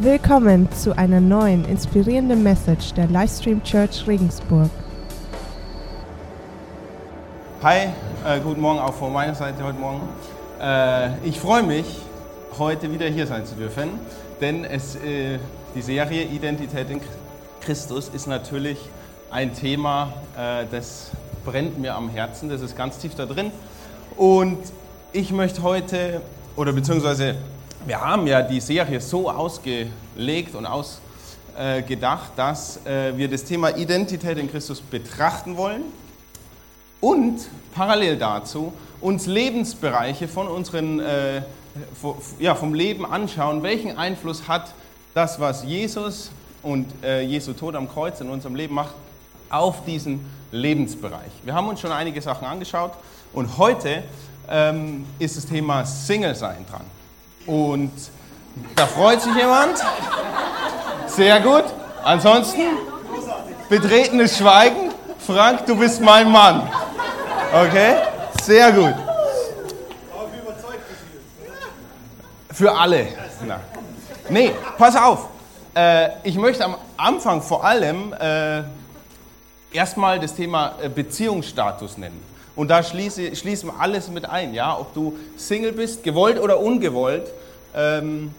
Willkommen zu einer neuen inspirierenden Message der Livestream Church Regensburg. Hi, äh, guten Morgen auch von meiner Seite heute Morgen. Äh, ich freue mich, heute wieder hier sein zu dürfen, denn es, äh, die Serie Identität in Christus ist natürlich ein Thema, äh, das brennt mir am Herzen, das ist ganz tief da drin. Und ich möchte heute, oder beziehungsweise wir haben ja die Serie so ausgelegt und ausgedacht, dass äh, wir das Thema Identität in Christus betrachten wollen und parallel dazu uns Lebensbereiche von unseren, äh, ja, vom Leben anschauen, welchen Einfluss hat das, was Jesus und äh, Jesu Tod am Kreuz in unserem Leben macht, auf diesen Lebensbereich. Wir haben uns schon einige Sachen angeschaut und heute ähm, ist das Thema Single sein dran. Und da freut sich jemand. Sehr gut. Ansonsten betretenes Schweigen. Frank, du bist mein Mann. Okay? Sehr gut. Für alle. Na. Nee, pass auf. Äh, ich möchte am Anfang vor allem äh, erstmal das Thema äh, Beziehungsstatus nennen. Und da schließe, schließen wir alles mit ein, ja, ob du Single bist, gewollt oder ungewollt, ähm,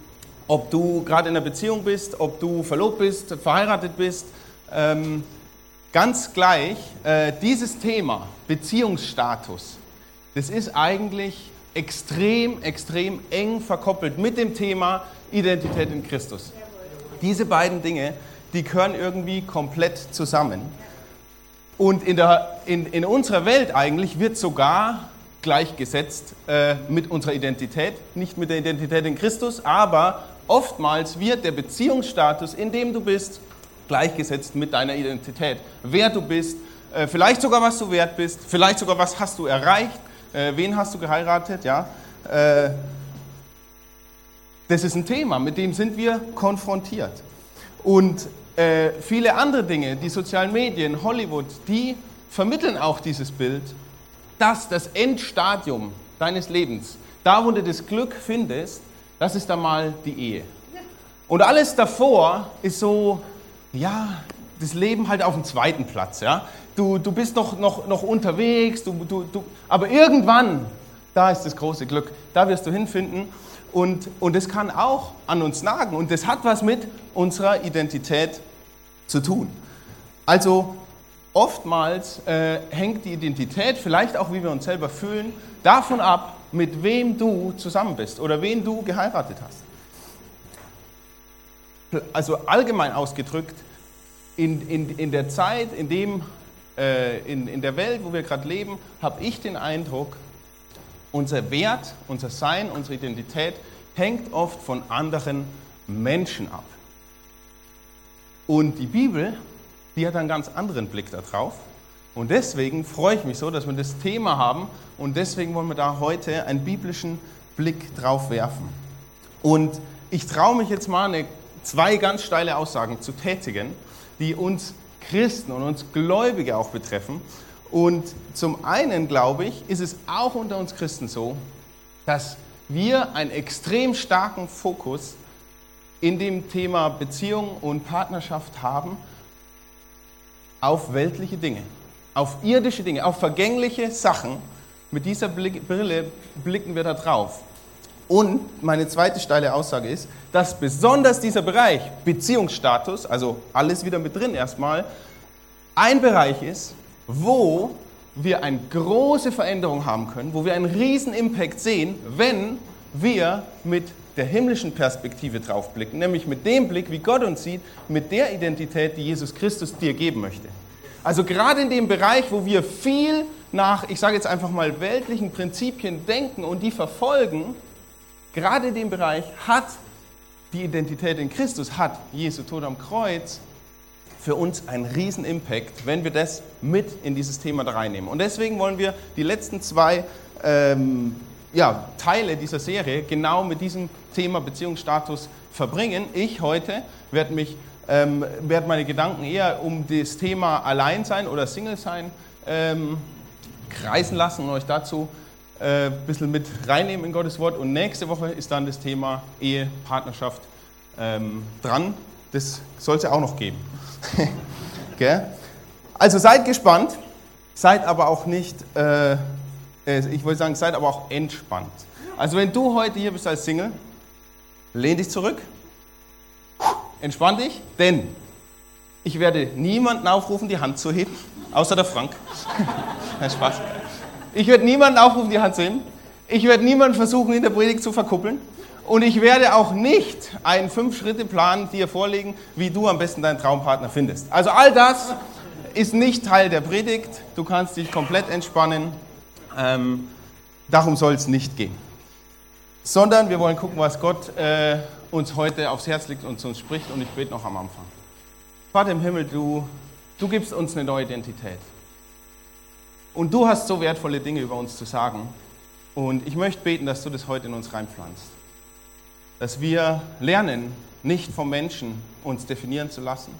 ob du gerade in einer Beziehung bist, ob du verlobt bist, verheiratet bist, ähm, ganz gleich, äh, dieses Thema Beziehungsstatus, das ist eigentlich extrem, extrem eng verkoppelt mit dem Thema Identität in Christus. Diese beiden Dinge, die gehören irgendwie komplett zusammen. Und in, der, in, in unserer Welt eigentlich wird sogar gleichgesetzt äh, mit unserer Identität, nicht mit der Identität in Christus, aber oftmals wird der Beziehungsstatus, in dem du bist, gleichgesetzt mit deiner Identität. Wer du bist, äh, vielleicht sogar was du wert bist, vielleicht sogar was hast du erreicht, äh, wen hast du geheiratet, ja. Äh, das ist ein Thema, mit dem sind wir konfrontiert. Und äh, viele andere Dinge, die sozialen Medien, Hollywood, die vermitteln auch dieses Bild, dass das Endstadium deines Lebens, da wo du das Glück findest, das ist dann mal die Ehe. Und alles davor ist so, ja, das Leben halt auf dem zweiten Platz. Ja? Du, du bist noch, noch, noch unterwegs, du, du, du, aber irgendwann, da ist das große Glück, da wirst du hinfinden. Und, und das kann auch an uns nagen und das hat was mit unserer Identität zu tun. Also oftmals äh, hängt die Identität, vielleicht auch wie wir uns selber fühlen, davon ab, mit wem du zusammen bist oder wen du geheiratet hast. Also allgemein ausgedrückt, in, in, in der Zeit, in, dem, äh, in, in der Welt, wo wir gerade leben, habe ich den Eindruck, unser Wert, unser Sein, unsere Identität hängt oft von anderen Menschen ab. Und die Bibel, die hat einen ganz anderen Blick darauf. Und deswegen freue ich mich so, dass wir das Thema haben und deswegen wollen wir da heute einen biblischen Blick drauf werfen. Und ich traue mich jetzt mal eine, zwei ganz steile Aussagen zu tätigen, die uns Christen und uns Gläubige auch betreffen. Und zum einen, glaube ich, ist es auch unter uns Christen so, dass wir einen extrem starken Fokus in dem Thema Beziehung und Partnerschaft haben auf weltliche Dinge, auf irdische Dinge, auf vergängliche Sachen. Mit dieser Brille blicken wir da drauf. Und meine zweite steile Aussage ist, dass besonders dieser Bereich Beziehungsstatus, also alles wieder mit drin erstmal, ein Bereich ist, wo wir eine große Veränderung haben können, wo wir einen riesen Impact sehen, wenn wir mit der himmlischen Perspektive drauf blicken, nämlich mit dem Blick, wie Gott uns sieht, mit der Identität, die Jesus Christus dir geben möchte. Also gerade in dem Bereich, wo wir viel nach, ich sage jetzt einfach mal, weltlichen Prinzipien denken und die verfolgen, gerade in dem Bereich hat die Identität in Christus, hat Jesu Tod am Kreuz für uns einen riesen Impact, wenn wir das mit in dieses Thema da reinnehmen. Und deswegen wollen wir die letzten zwei ähm, ja, Teile dieser Serie genau mit diesem Thema Beziehungsstatus verbringen. Ich heute werde mich ähm, werde meine Gedanken eher um das Thema Alleinsein oder Single-Sein ähm, kreisen lassen und euch dazu äh, ein bisschen mit reinnehmen in Gottes Wort. Und nächste Woche ist dann das Thema Ehe, Partnerschaft ähm, dran. Das soll es ja auch noch geben. also seid gespannt, seid aber auch nicht, äh, ich wollte sagen, seid aber auch entspannt. Also wenn du heute hier bist als Single, lehn dich zurück, entspann dich, denn ich werde niemanden aufrufen, die Hand zu heben, außer der Frank. Kein Spaß. Ich werde niemanden aufrufen, die Hand zu heben. Ich werde niemanden versuchen, in der Predigt zu verkuppeln. Und ich werde auch nicht einen Fünf-Schritte-Plan dir vorlegen, wie du am besten deinen Traumpartner findest. Also all das ist nicht Teil der Predigt. Du kannst dich komplett entspannen. Ähm, darum soll es nicht gehen. Sondern wir wollen gucken, was Gott äh, uns heute aufs Herz legt und zu uns spricht. Und ich bete noch am Anfang. Vater im Himmel, du, du gibst uns eine neue Identität. Und du hast so wertvolle Dinge über uns zu sagen. Und ich möchte beten, dass du das heute in uns reinpflanzt. Dass wir lernen, nicht vom Menschen uns definieren zu lassen,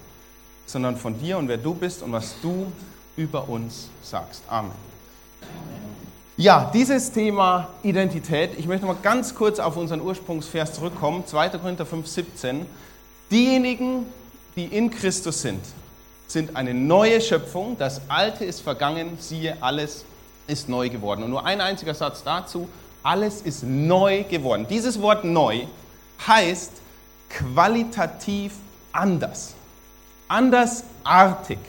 sondern von dir und wer du bist und was du über uns sagst. Amen. Ja, dieses Thema Identität, ich möchte mal ganz kurz auf unseren Ursprungsvers zurückkommen, 2. Korinther 5, 17. Diejenigen, die in Christus sind, sind eine neue Schöpfung. Das Alte ist vergangen, siehe, alles ist neu geworden. Und nur ein einziger Satz dazu, alles ist neu geworden. Dieses Wort neu heißt qualitativ anders, andersartig.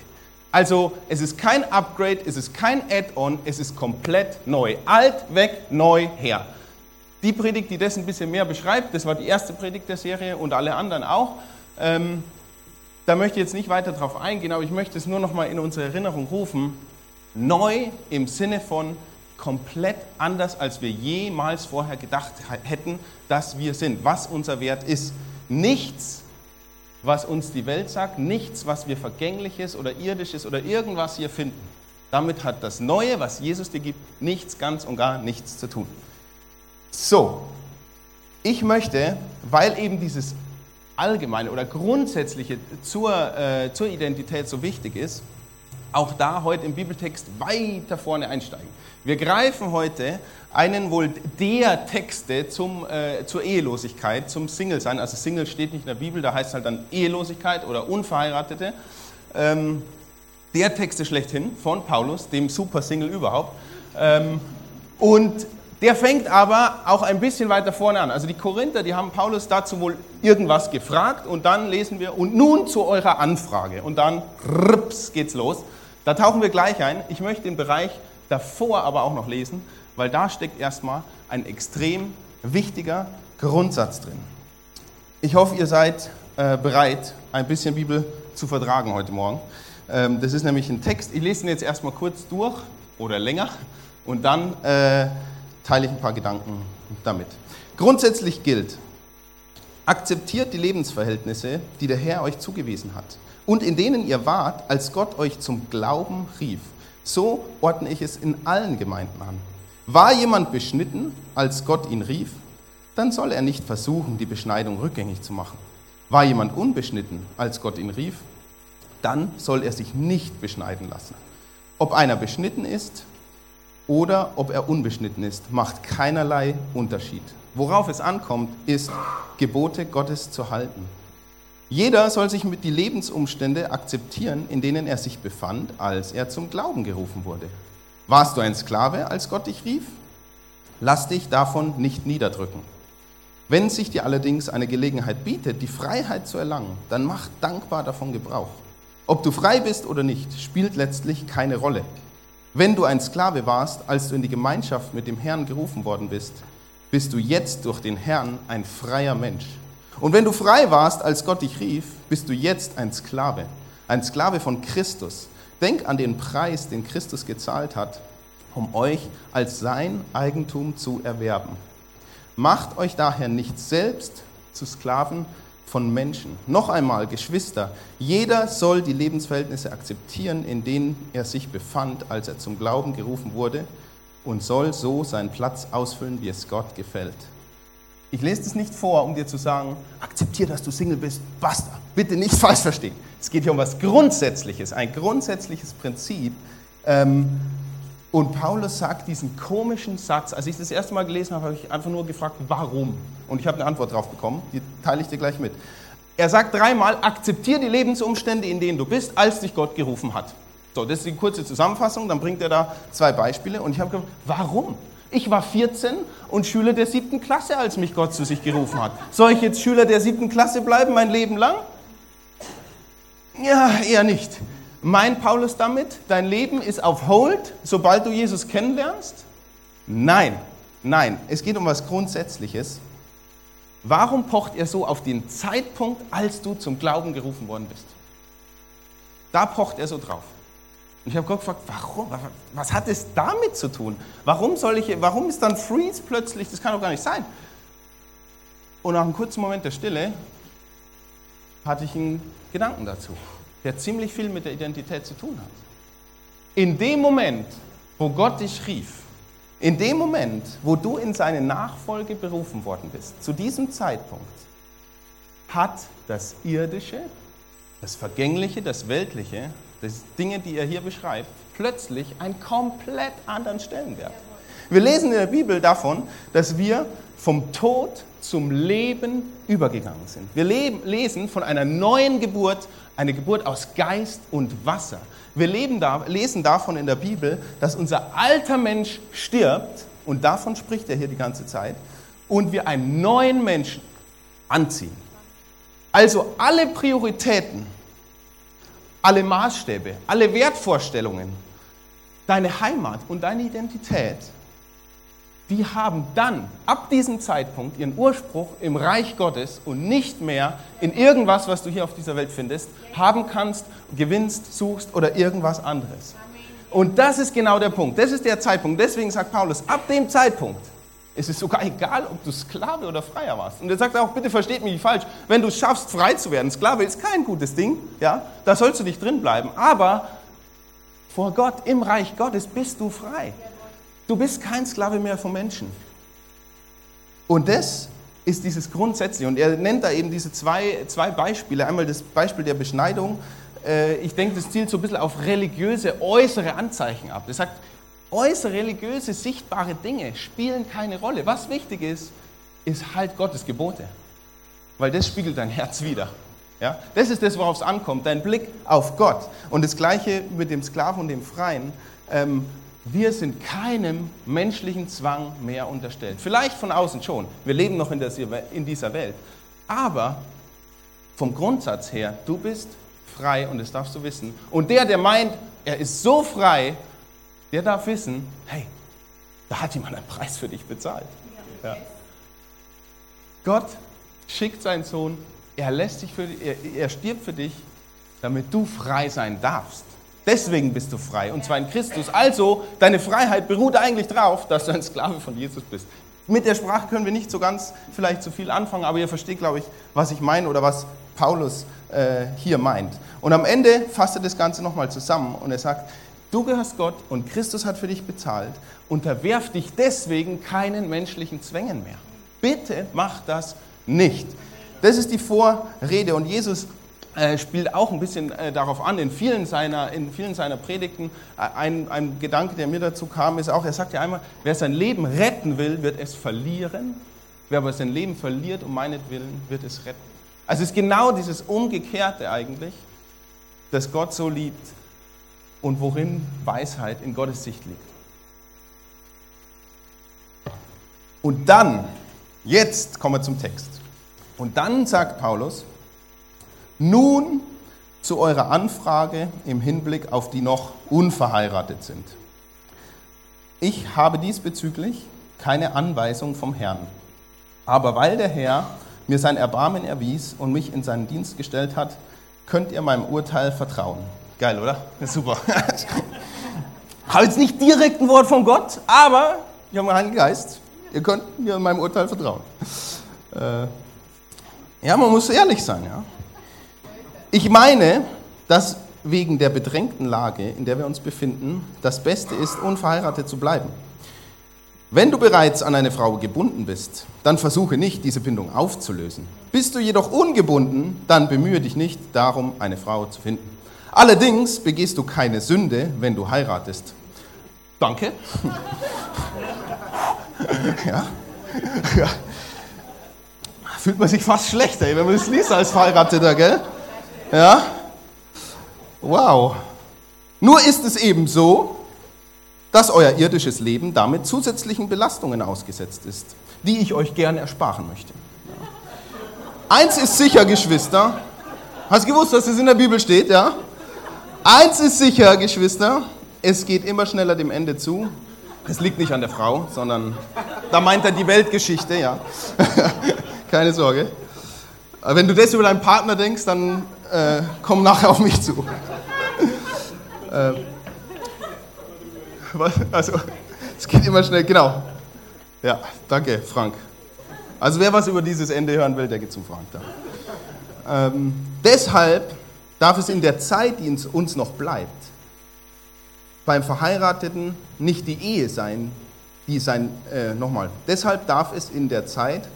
Also es ist kein Upgrade, es ist kein Add-on, es ist komplett neu. Alt weg, neu her. Die Predigt, die das ein bisschen mehr beschreibt, das war die erste Predigt der Serie und alle anderen auch. Ähm, da möchte ich jetzt nicht weiter drauf eingehen, aber ich möchte es nur noch mal in unsere Erinnerung rufen. Neu im Sinne von komplett anders, als wir jemals vorher gedacht hätten, dass wir sind, was unser Wert ist. Nichts, was uns die Welt sagt, nichts, was wir vergängliches oder irdisches oder irgendwas hier finden. Damit hat das Neue, was Jesus dir gibt, nichts, ganz und gar nichts zu tun. So, ich möchte, weil eben dieses allgemeine oder grundsätzliche zur, äh, zur Identität so wichtig ist, auch da heute im Bibeltext weiter vorne einsteigen. Wir greifen heute einen wohl der Texte zum, äh, zur Ehelosigkeit, zum Single-Sein. Also Single steht nicht in der Bibel, da heißt es halt dann Ehelosigkeit oder Unverheiratete. Ähm, der Texte schlechthin von Paulus, dem Super-Single überhaupt. Ähm, und der fängt aber auch ein bisschen weiter vorne an. Also die Korinther, die haben Paulus dazu wohl irgendwas gefragt und dann lesen wir, und nun zu eurer Anfrage. Und dann rps, geht's los. Da tauchen wir gleich ein. Ich möchte den Bereich davor aber auch noch lesen, weil da steckt erstmal ein extrem wichtiger Grundsatz drin. Ich hoffe, ihr seid äh, bereit, ein bisschen Bibel zu vertragen heute Morgen. Ähm, das ist nämlich ein Text. Ich lese ihn jetzt erstmal kurz durch oder länger und dann. Äh, teile ich ein paar Gedanken damit. Grundsätzlich gilt, akzeptiert die Lebensverhältnisse, die der Herr euch zugewiesen hat und in denen ihr wart, als Gott euch zum Glauben rief. So ordne ich es in allen Gemeinden an. War jemand beschnitten, als Gott ihn rief, dann soll er nicht versuchen, die Beschneidung rückgängig zu machen. War jemand unbeschnitten, als Gott ihn rief, dann soll er sich nicht beschneiden lassen. Ob einer beschnitten ist oder ob er unbeschnitten ist, macht keinerlei Unterschied. Worauf es ankommt, ist, Gebote Gottes zu halten. Jeder soll sich mit die Lebensumstände akzeptieren, in denen er sich befand, als er zum Glauben gerufen wurde. Warst du ein Sklave, als Gott dich rief? Lass dich davon nicht niederdrücken. Wenn sich dir allerdings eine Gelegenheit bietet, die Freiheit zu erlangen, dann mach dankbar davon Gebrauch. Ob du frei bist oder nicht, spielt letztlich keine Rolle. Wenn du ein Sklave warst, als du in die Gemeinschaft mit dem Herrn gerufen worden bist, bist du jetzt durch den Herrn ein freier Mensch. Und wenn du frei warst, als Gott dich rief, bist du jetzt ein Sklave, ein Sklave von Christus. Denk an den Preis, den Christus gezahlt hat, um euch als sein Eigentum zu erwerben. Macht euch daher nicht selbst zu Sklaven von Menschen. Noch einmal, Geschwister, jeder soll die Lebensverhältnisse akzeptieren, in denen er sich befand, als er zum Glauben gerufen wurde, und soll so seinen Platz ausfüllen, wie es Gott gefällt. Ich lese das nicht vor, um dir zu sagen, akzeptiere, dass du Single bist, basta. Bitte nicht falsch verstehen. Es geht hier um was Grundsätzliches, ein grundsätzliches Prinzip, ähm, Und Paulus sagt diesen komischen Satz. Als ich das erste Mal gelesen habe, habe ich einfach nur gefragt, warum? Und ich habe eine Antwort drauf bekommen, die teile ich dir gleich mit. Er sagt dreimal, akzeptiere die Lebensumstände, in denen du bist, als dich Gott gerufen hat. So, das ist die kurze Zusammenfassung, dann bringt er da zwei Beispiele und ich habe gefragt, warum? Ich war 14 und Schüler der siebten Klasse, als mich Gott zu sich gerufen hat. Soll ich jetzt Schüler der siebten Klasse bleiben, mein Leben lang? Ja, eher nicht. Meint Paulus damit, dein Leben ist auf Hold, sobald du Jesus kennenlernst? Nein, nein, es geht um was Grundsätzliches. Warum pocht er so auf den Zeitpunkt, als du zum Glauben gerufen worden bist? Da pocht er so drauf. Und ich habe Gott gefragt, warum? Was hat es damit zu tun? Warum, soll ich, warum ist dann Freeze plötzlich? Das kann doch gar nicht sein. Und nach einem kurzen Moment der Stille hatte ich einen Gedanken dazu, der ziemlich viel mit der Identität zu tun hat. In dem Moment, wo Gott dich rief, in dem Moment, wo du in seine Nachfolge berufen worden bist, zu diesem Zeitpunkt, hat das Irdische, das Vergängliche, das Weltliche das Dinge, die er hier beschreibt, plötzlich einen komplett anderen Stellenwert. Wir lesen in der Bibel davon, dass wir vom Tod zum Leben übergegangen sind. Wir leben, lesen von einer neuen Geburt, eine Geburt aus Geist und Wasser. Wir da, lesen davon in der Bibel, dass unser alter Mensch stirbt, und davon spricht er hier die ganze Zeit, und wir einen neuen Menschen anziehen. Also alle Prioritäten, alle Maßstäbe, alle Wertvorstellungen, deine Heimat und deine Identität, die haben dann ab diesem Zeitpunkt ihren Ursprung im Reich Gottes und nicht mehr in irgendwas, was du hier auf dieser Welt findest, haben kannst, gewinnst, suchst oder irgendwas anderes. Und das ist genau der Punkt. Das ist der Zeitpunkt. Deswegen sagt Paulus, ab dem Zeitpunkt es ist sogar egal, ob du Sklave oder Freier warst. Und er sagt auch, bitte versteht mich nicht falsch, wenn du es schaffst, frei zu werden, Sklave ist kein gutes Ding, ja, da sollst du nicht drin bleiben. Aber vor Gott, im Reich Gottes bist du frei. Du bist kein Sklave mehr vom Menschen. Und das ist dieses Grundsätzliche. Und er nennt da eben diese zwei, zwei Beispiele. Einmal das Beispiel der Beschneidung. Äh, ich denke, das zielt so ein bisschen auf religiöse äußere Anzeichen ab. Er sagt, Äußere religiöse, sichtbare Dinge spielen keine Rolle. Was wichtig ist, ist halt Gottes Gebote. Weil das spiegelt dein Herz wieder. Ja? Das ist das, worauf es ankommt, dein Blick auf Gott. Und das Gleiche mit dem Sklaven und dem Freien. Ähm, wir sind keinem menschlichen Zwang mehr unterstellt. Vielleicht von außen schon. Wir leben noch in, dieser Welt. Aber vom Grundsatz her, du bist frei und das darfst du wissen. Und der, der meint, er ist so frei, der darf wissen, hey, da hat jemand einen Preis für dich bezahlt. Ja. Gott schickt seinen Sohn, er lässt dich für er, er stirbt für dich, damit du frei sein darfst. Deswegen bist du frei, und zwar in Christus. Also, deine Freiheit beruht eigentlich darauf, dass du ein Sklave von Jesus bist. Mit der Sprache können wir nicht so ganz vielleicht zu viel anfangen, aber ihr versteht, glaube ich, was ich meine oder was Paulus äh, hier meint. Und am Ende fasst er das Ganze nochmal zusammen und er sagt, Du gehörst Gott und Christus hat für dich bezahlt. Unterwerf dich deswegen keinen menschlichen Zwängen mehr. Bitte mach das nicht. Das ist die Vorrede und Jesus äh, spielt auch ein bisschen äh, darauf an, in vielen seiner, in vielen seiner Predigten. Äh, ein, ein Gedanke, der mir dazu kam, ist auch, er sagt ja einmal, wer sein Leben retten will, wird es verlieren. Wer aber sein Leben verliert um meinetwillen, wird es retten. Also es ist genau dieses Umgekehrte eigentlich, dass Gott so liebt, und worin Weisheit in Gottes Sicht liegt. Und dann, jetzt kommen wir zum Text. Und dann sagt Paulus, nun zu eurer Anfrage im Hinblick auf die noch unverheiratet sind. Ich habe diesbezüglich keine Anweisung vom Herrn. Aber weil der Herr mir sein Erbarmen erwies und mich in seinen Dienst gestellt hat, könnt ihr meinem Urteil vertrauen. Geil, oder? Super. habe jetzt nicht direkt ein Wort von Gott, aber ich habe einen Heiligen Geist. Ihr könnt mir in meinem Urteil vertrauen. Äh, ja, man muss ehrlich sein. Ja. Ich meine, dass wegen der bedrängten Lage, in der wir uns befinden, das Beste ist, unverheiratet zu bleiben. Wenn du bereits an eine Frau gebunden bist, dann versuche nicht, diese Bindung aufzulösen. Bist du jedoch ungebunden, dann bemühe dich nicht darum, eine Frau zu finden. Allerdings begehst du keine Sünde, wenn du heiratest. Danke. ja. ja. Fühlt man sich fast schlechter, wenn man das liest als Verheirateter, gell? Ja. Wow. Nur ist es eben so, dass euer irdisches Leben damit zusätzlichen Belastungen ausgesetzt ist, die ich euch gerne ersparen möchte. Eins ist sicher, Geschwister. Hast du gewusst, dass das in der Bibel steht, ja? Eins ist sicher, Geschwister. Es geht immer schneller dem Ende zu. Es liegt nicht an der Frau, sondern da meint er die Weltgeschichte, ja. Keine Sorge. Wenn du das über deinen Partner denkst, dann äh, komm nachher auf mich zu. äh, also, es geht immer schnell, genau. Ja, danke, Frank. Also wer was über dieses Ende hören will, der geht zum Frank. Ähm, deshalb darf es in der Zeit, die uns noch bleibt, beim Verheirateten nicht die Ehe sein, die sein, äh, nochmal, deshalb darf es in der Zeit,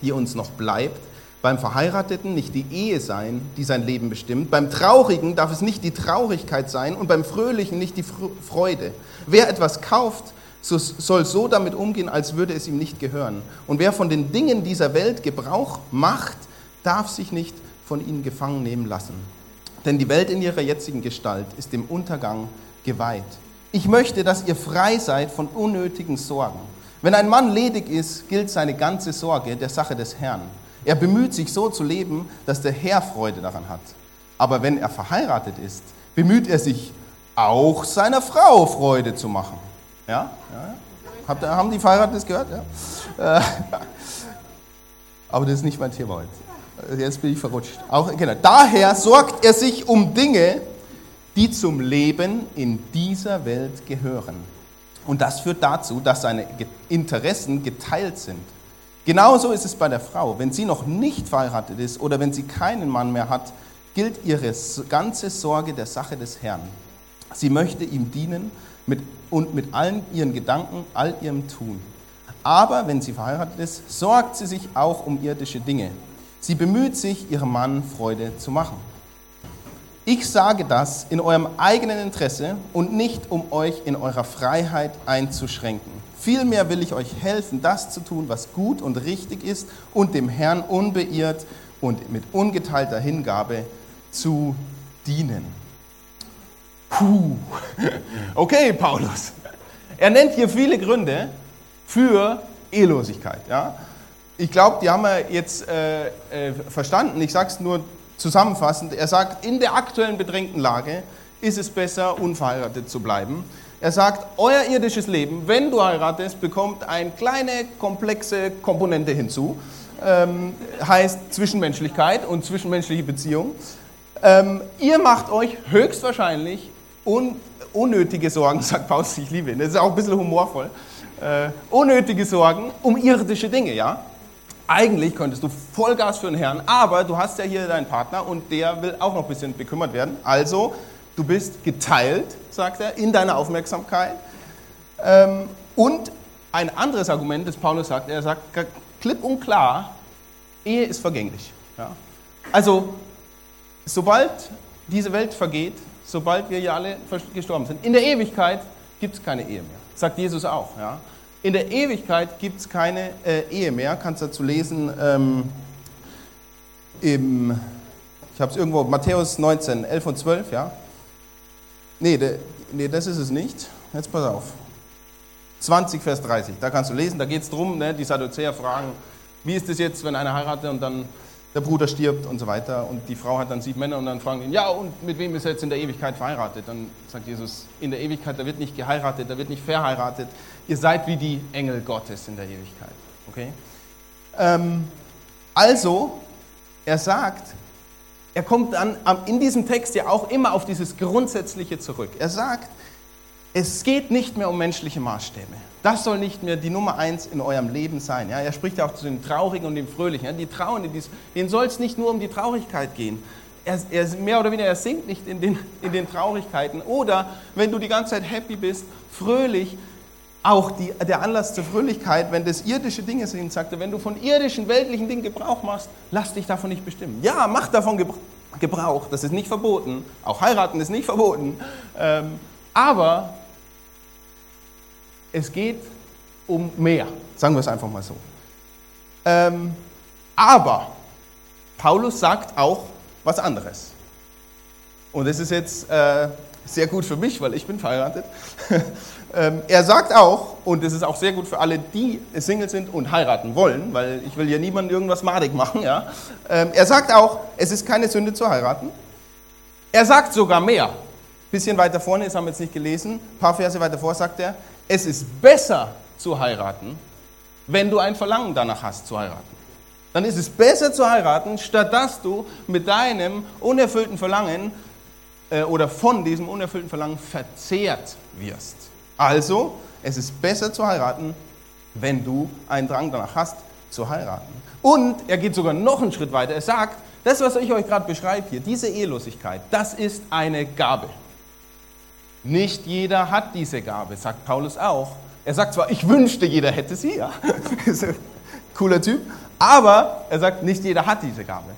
die uns noch bleibt, beim Verheirateten nicht die Ehe sein, die sein Leben bestimmt. Beim Traurigen darf es nicht die Traurigkeit sein und beim Fröhlichen nicht die Freude. Wer etwas kauft, so soll so damit umgehen, als würde es ihm nicht gehören. Und wer von den Dingen dieser Welt Gebrauch macht, darf sich nicht von ihnen gefangen nehmen lassen. Denn die Welt in ihrer jetzigen Gestalt ist dem Untergang geweiht. Ich möchte, dass ihr frei seid von unnötigen Sorgen. Wenn ein Mann ledig ist, gilt seine ganze Sorge der Sache des Herrn. Er bemüht sich so zu leben, dass der Herr Freude daran hat. Aber wenn er verheiratet ist, bemüht er sich auch seiner Frau Freude zu machen. Ja? ja? Habt, haben die Verheirateten das gehört? Ja? Äh, aber das ist nicht mein Thema heute. Jetzt bin ich verrutscht. Auch, genau. Daher sorgt er sich um Dinge, die zum Leben in dieser Welt gehören. Und das führt dazu, dass seine Interessen geteilt sind. Genauso ist es bei der Frau. Wenn sie noch nicht verheiratet ist oder wenn sie keinen Mann mehr hat, gilt ihre ganze Sorge der Sache des Herrn. Sie möchte ihm dienen mit, und mit allen ihren Gedanken, all ihrem Tun. Aber wenn sie verheiratet ist, sorgt sie sich auch um irdische Dinge. Sie bemüht sich, ihrem Mann Freude zu machen. Ich sage das in eurem eigenen Interesse und nicht, um euch in eurer Freiheit einzuschränken. Vielmehr will ich euch helfen, das zu tun, was gut und richtig ist und dem Herrn unbeirrt und mit ungeteilter Hingabe zu dienen. Puh. Okay, Paulus. Er nennt hier viele Gründe für Ehelosigkeit. Ja? Ich glaube, die haben wir jetzt äh, äh, verstanden. Ich sage es nur zusammenfassend. Er sagt, in der aktuellen bedrängten Lage ist es besser, unverheiratet zu bleiben. Er sagt, euer irdisches Leben, wenn du heiratest, bekommt eine kleine, komplexe Komponente hinzu. Ähm, heißt Zwischenmenschlichkeit und zwischenmenschliche Beziehung. Ähm, ihr macht euch höchstwahrscheinlich un unnötige Sorgen, sagt Paulus, ich liebe ihn, das ist auch ein bisschen humorvoll, äh, unnötige Sorgen um irdische Dinge, ja. Eigentlich könntest du Vollgas für den Herrn, aber du hast ja hier deinen Partner und der will auch noch ein bisschen bekümmert werden. Also, du bist geteilt, sagt er, in deiner Aufmerksamkeit. Ähm, und ein anderes Argument, das Paulus sagt, er sagt klipp und klar, Ehe ist vergänglich. Also, sobald diese Welt vergeht, sobald wir ja alle gestorben sind, in der Ewigkeit gibt es keine Ehe mehr. Sagt Jesus auch. In der Ewigkeit gibt es keine äh, Ehe mehr. Kannst dazu lesen ähm, im, ich habe es irgendwo, Matthäus 19, 11 und 12, ja? Nee, nee, das ist es nicht. Jetzt pass auf. 20, Vers 30, da kannst du lesen, da geht es darum, ne, die Sadduzäer fragen, wie ist es jetzt, wenn einer heiratet und dann der Bruder stirbt und so weiter und die Frau hat dann sieben Männer und dann fragen ihn, ja und mit wem ist er jetzt in der Ewigkeit verheiratet? Dann sagt Jesus, in der Ewigkeit, da wird nicht geheiratet, da wird nicht verheiratet, ihr seid wie die Engel Gottes in der Ewigkeit. Okay? Ähm, also, er sagt, er kommt dann in diesem Text ja auch immer auf dieses Grundsätzliche zurück. Er sagt, es geht nicht mehr um menschliche Maßstäbe. Das soll nicht mehr die Nummer eins in eurem Leben sein. Ja, er spricht ja auch zu den Traurigen und den Fröhlichen. Ja, die Trauenden, denen soll es nicht nur um die Traurigkeit gehen. Er, er, mehr oder weniger, er sinkt nicht in den, in den Traurigkeiten. Oder wenn du die ganze Zeit happy bist, fröhlich, auch die, der Anlass zur Fröhlichkeit, wenn das irdische Dinge sind, sagt er, wenn du von irdischen, weltlichen Dingen Gebrauch machst, lass dich davon nicht bestimmen. Ja, mach davon Gebrauch, das ist nicht verboten. Auch heiraten ist nicht verboten. Ähm, aber es geht um mehr, sagen wir es einfach mal so. Ähm, aber Paulus sagt auch was anderes. Und das ist jetzt äh, sehr gut für mich, weil ich bin verheiratet. ähm, er sagt auch, und das ist auch sehr gut für alle, die Single sind und heiraten wollen, weil ich will ja niemandem irgendwas madig machen. Ja? Ähm, er sagt auch, es ist keine Sünde zu heiraten. Er sagt sogar mehr. Bisschen weiter vorne, das haben wir jetzt nicht gelesen, ein paar Verse weiter vor sagt er, es ist besser zu heiraten, wenn du ein Verlangen danach hast zu heiraten. Dann ist es besser zu heiraten, statt dass du mit deinem unerfüllten Verlangen oder von diesem unerfüllten Verlangen verzehrt wirst. Also, es ist besser zu heiraten, wenn du einen Drang danach hast, zu heiraten. Und er geht sogar noch einen Schritt weiter. Er sagt, das, was ich euch gerade beschreibe hier, diese Ehelosigkeit, das ist eine Gabe. Nicht jeder hat diese Gabe, sagt Paulus auch. Er sagt zwar, ich wünschte, jeder hätte sie, ja, cooler Typ, aber er sagt, nicht jeder hat diese Gabe.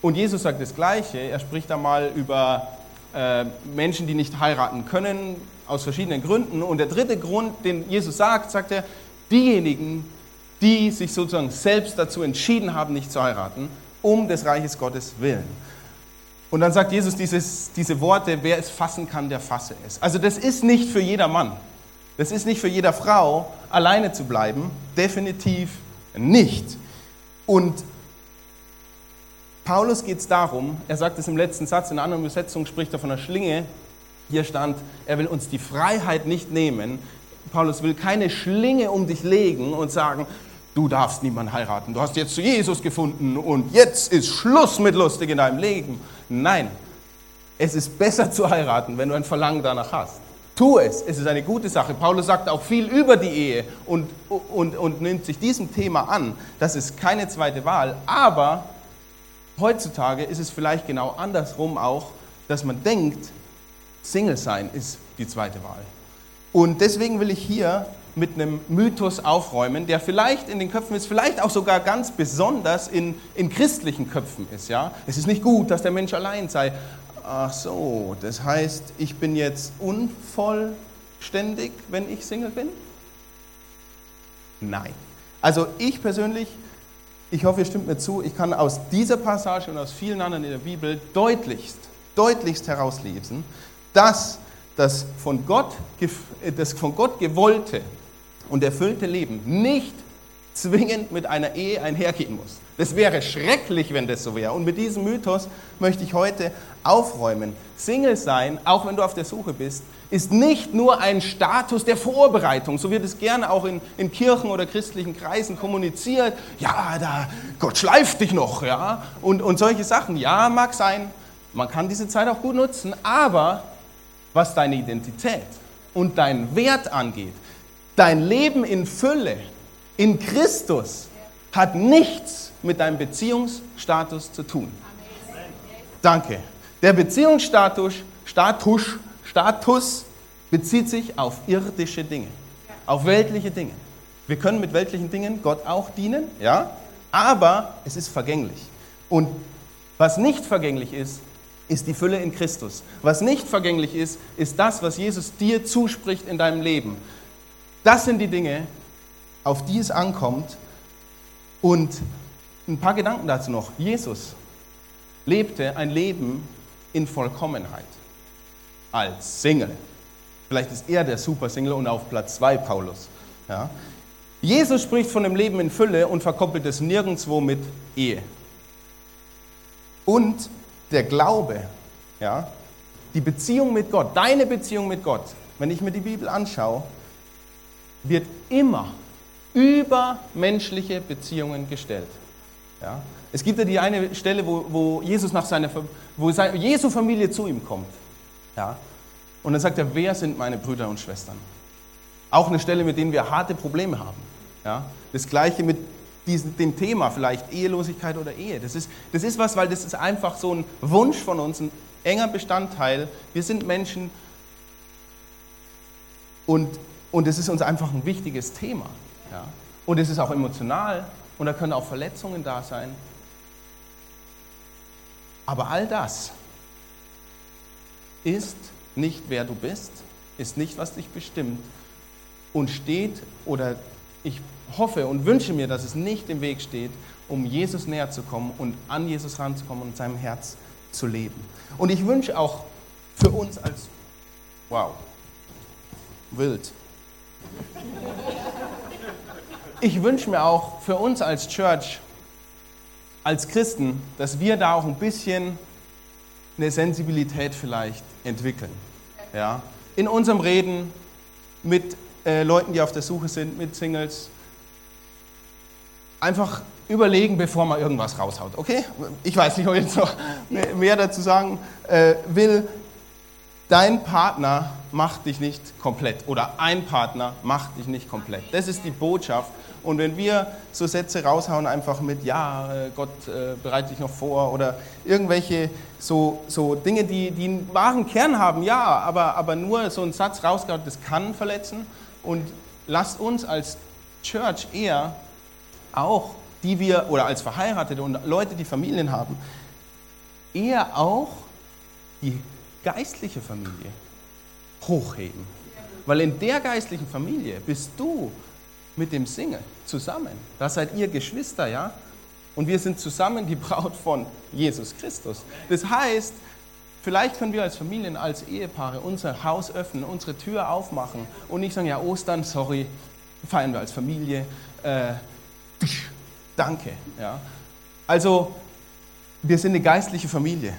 Und Jesus sagt das Gleiche. Er spricht da mal über äh, Menschen, die nicht heiraten können, aus verschiedenen Gründen. Und der dritte Grund, den Jesus sagt, sagt er, diejenigen, die sich sozusagen selbst dazu entschieden haben, nicht zu heiraten, um des Reiches Gottes willen. Und dann sagt Jesus dieses, diese Worte, wer es fassen kann, der fasse es. Also das ist nicht für jeder Mann, das ist nicht für jede Frau, alleine zu bleiben, definitiv nicht. Und Paulus geht es darum, er sagt es im letzten Satz, in einer anderen Übersetzung spricht er von einer Schlinge. Hier stand, er will uns die Freiheit nicht nehmen. Paulus will keine Schlinge um dich legen und sagen, du darfst niemanden heiraten, du hast jetzt Jesus gefunden und jetzt ist Schluss mit lustig in deinem Leben. Nein, es ist besser zu heiraten, wenn du ein Verlangen danach hast. Tu es, es ist eine gute Sache. Paulus sagt auch viel über die Ehe und, und, und nimmt sich diesem Thema an. Das ist keine zweite Wahl, aber Heutzutage ist es vielleicht genau andersrum auch, dass man denkt, Single sein ist die zweite Wahl. Und deswegen will ich hier mit einem Mythos aufräumen, der vielleicht in den Köpfen ist, vielleicht auch sogar ganz besonders in, in christlichen Köpfen ist. Ja? Es ist nicht gut, dass der Mensch allein sei. Ach so, das heißt, ich bin jetzt unvollständig, wenn ich Single bin? Nein. Also ich persönlich ich hoffe, ihr stimmt mir zu, ich kann aus dieser Passage und aus vielen anderen in der Bibel deutlichst, deutlichst herauslesen, dass das von Gott, das von Gott gewollte und erfüllte Leben nicht zwingend mit einer Ehe einhergehen muss. Das wäre schrecklich, wenn das so wäre. Und mit diesem Mythos möchte ich heute aufräumen. Single sein, auch wenn du auf der Suche bist, ist nicht nur ein Status der Vorbereitung, so wird es gerne auch in, in Kirchen oder christlichen Kreisen kommuniziert. Ja, da, Gott schleift dich noch, ja, und, und solche Sachen. Ja, mag sein, man kann diese Zeit auch gut nutzen, aber was deine Identität und deinen Wert angeht, dein Leben in Fülle, in Christus, hat nichts mit deinem Beziehungsstatus zu tun. Danke. Der Beziehungsstatus Status, Status bezieht sich auf irdische Dinge, auf weltliche Dinge. Wir können mit weltlichen Dingen Gott auch dienen, ja, aber es ist vergänglich. Und was nicht vergänglich ist, ist die Fülle in Christus. Was nicht vergänglich ist, ist das, was Jesus dir zuspricht in deinem Leben. Das sind die Dinge, auf die es ankommt. Und ein paar Gedanken dazu noch. Jesus lebte ein Leben in Vollkommenheit als Single. Vielleicht ist er der Super-Single und auf Platz 2 Paulus. Ja. Jesus spricht von dem Leben in Fülle und verkoppelt es nirgendwo mit Ehe. Und der Glaube, ja, die Beziehung mit Gott, deine Beziehung mit Gott, wenn ich mir die Bibel anschaue, wird immer über menschliche Beziehungen gestellt. Ja? Es gibt ja die eine Stelle, wo, wo Jesus nach seiner, wo seine, Jesu Familie zu ihm kommt. Ja? Und dann sagt er, wer sind meine Brüder und Schwestern? Auch eine Stelle, mit denen wir harte Probleme haben. Ja? Das gleiche mit diesem, dem Thema, vielleicht Ehelosigkeit oder Ehe. Das ist, das ist was, weil das ist einfach so ein Wunsch von uns, ein enger Bestandteil. Wir sind Menschen und, und es ist uns einfach ein wichtiges Thema. Ja? Und es ist auch emotional und da können auch Verletzungen da sein. Aber all das ist nicht wer du bist, ist nicht was dich bestimmt, und steht oder ich hoffe und wünsche mir, dass es nicht im Weg steht, um Jesus näher zu kommen und an Jesus ranzukommen und seinem Herz zu leben. Und ich wünsche auch für uns als, wow, wild. Ich wünsche mir auch für uns als Church, als Christen, dass wir da auch ein bisschen eine Sensibilität vielleicht entwickeln. Ja? In unserem Reden mit äh, Leuten, die auf der Suche sind, mit Singles. Einfach überlegen, bevor man irgendwas raushaut. Okay? Ich weiß nicht, ob ich jetzt noch mehr dazu sagen äh, will. Dein Partner macht dich nicht komplett oder ein Partner macht dich nicht komplett. Das ist die Botschaft. Und wenn wir so Sätze raushauen, einfach mit, ja, äh, Gott äh, bereitet dich noch vor oder irgendwelche so, so Dinge, die, die einen wahren Kern haben, ja, aber, aber nur so ein Satz rausgehauen, das kann verletzen. Und lasst uns als Church eher auch, die wir, oder als Verheiratete und Leute, die Familien haben, eher auch die geistliche Familie hochheben. Weil in der geistlichen Familie bist du mit dem Single zusammen. Da seid ihr Geschwister, ja? Und wir sind zusammen die Braut von Jesus Christus. Das heißt, vielleicht können wir als Familien, als Ehepaare unser Haus öffnen, unsere Tür aufmachen und nicht sagen, ja, Ostern, sorry, feiern wir als Familie. Äh, danke. Ja? Also, wir sind eine geistliche Familie.